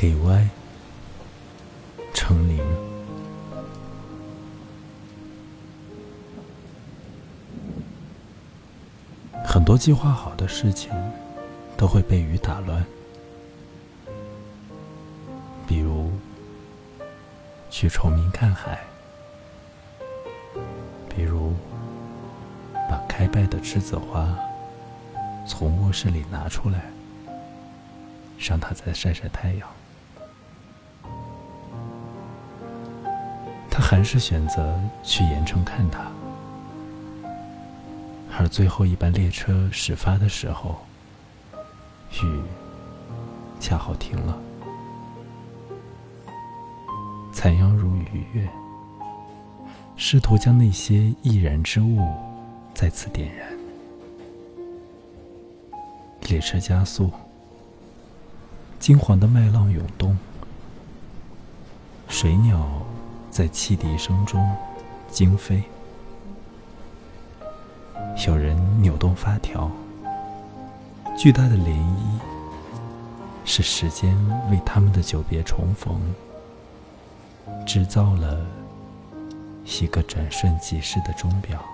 给歪，成零。很多计划好的事情都会被雨打乱，比如去崇明看海，比如把开败的栀子花从卧室里拿出来，让它再晒晒太阳。还是选择去盐城看他。而最后一班列车始发的时候，雨恰好停了。残阳如雨月，试图将那些易燃之物再次点燃。列车加速，金黄的麦浪涌动，水鸟在汽笛声中惊飞。有人扭动发条，巨大的涟漪是时间为他们的久别重逢制造了一个转瞬即逝的钟表。